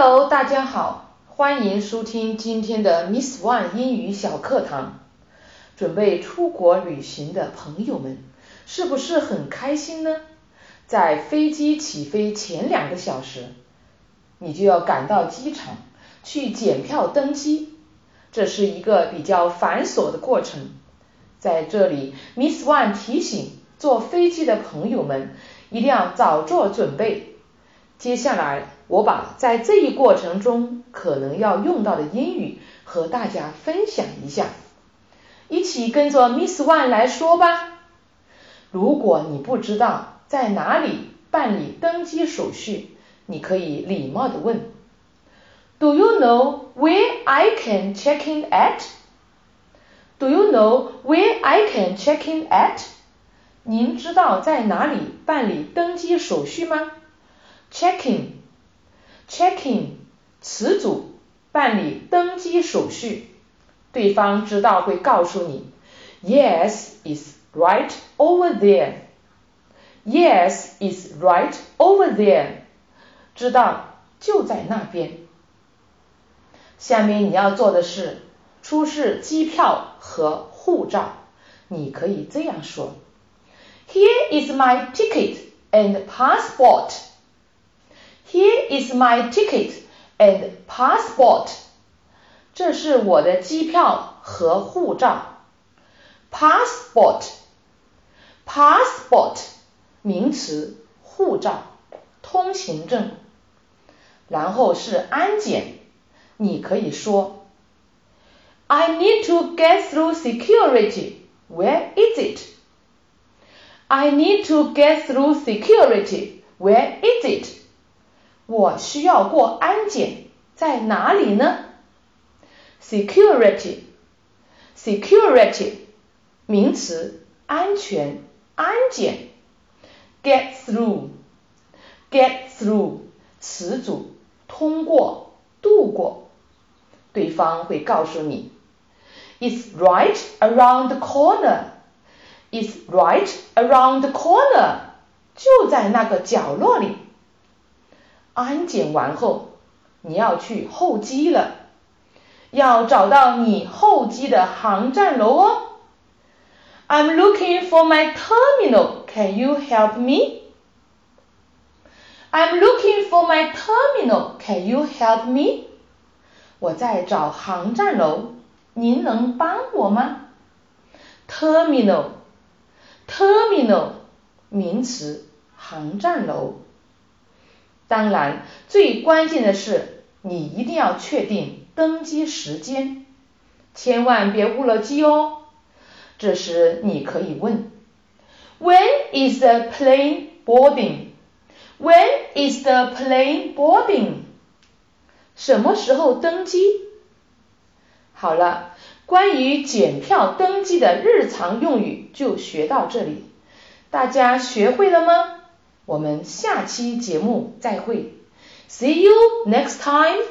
Hello，大家好，欢迎收听今天的 Miss One 英语小课堂。准备出国旅行的朋友们，是不是很开心呢？在飞机起飞前两个小时，你就要赶到机场去检票登机，这是一个比较繁琐的过程。在这里，Miss One 提醒坐飞机的朋友们一定要早做准备。接下来，我把在这一过程中可能要用到的英语和大家分享一下，一起跟着 Miss One 来说吧。如果你不知道在哪里办理登机手续，你可以礼貌的问：Do you know where I can check in at？Do you know where I can check in at？您知道在哪里办理登机手续吗 ？Checking，checking，词组，办理登机手续。对方知道会告诉你，Yes is right over there. Yes is right over there. 知道就在那边。下面你要做的是出示机票和护照。你可以这样说：Here is my ticket and passport. Here is my ticket and passport. 这是我的机票和护照。Passport, passport，名词，护照，通行证。然后是安检，你可以说：I need to get through security. Where is it? I need to get through security. Where is it? 我需要过安检，在哪里呢？Security，security，名词，安全，安检。Get through，get through，词组，通过，度过。对方会告诉你，It's right around the corner. It's right around the corner，就在那个角落里。 安检完后，你要去候机了，要找到你候机的航站楼哦。I'm looking for my terminal. Can you help me? I'm looking for my terminal. Can you help me? 我在找航站楼，您能帮我吗？Terminal, terminal，名词，航站楼。当然，最关键的是你一定要确定登机时间，千万别误了机哦。这时你可以问：When is the plane boarding？When is the plane boarding？什么时候登机？好了，关于检票登机的日常用语就学到这里，大家学会了吗？我们下期节目再会，See you next time.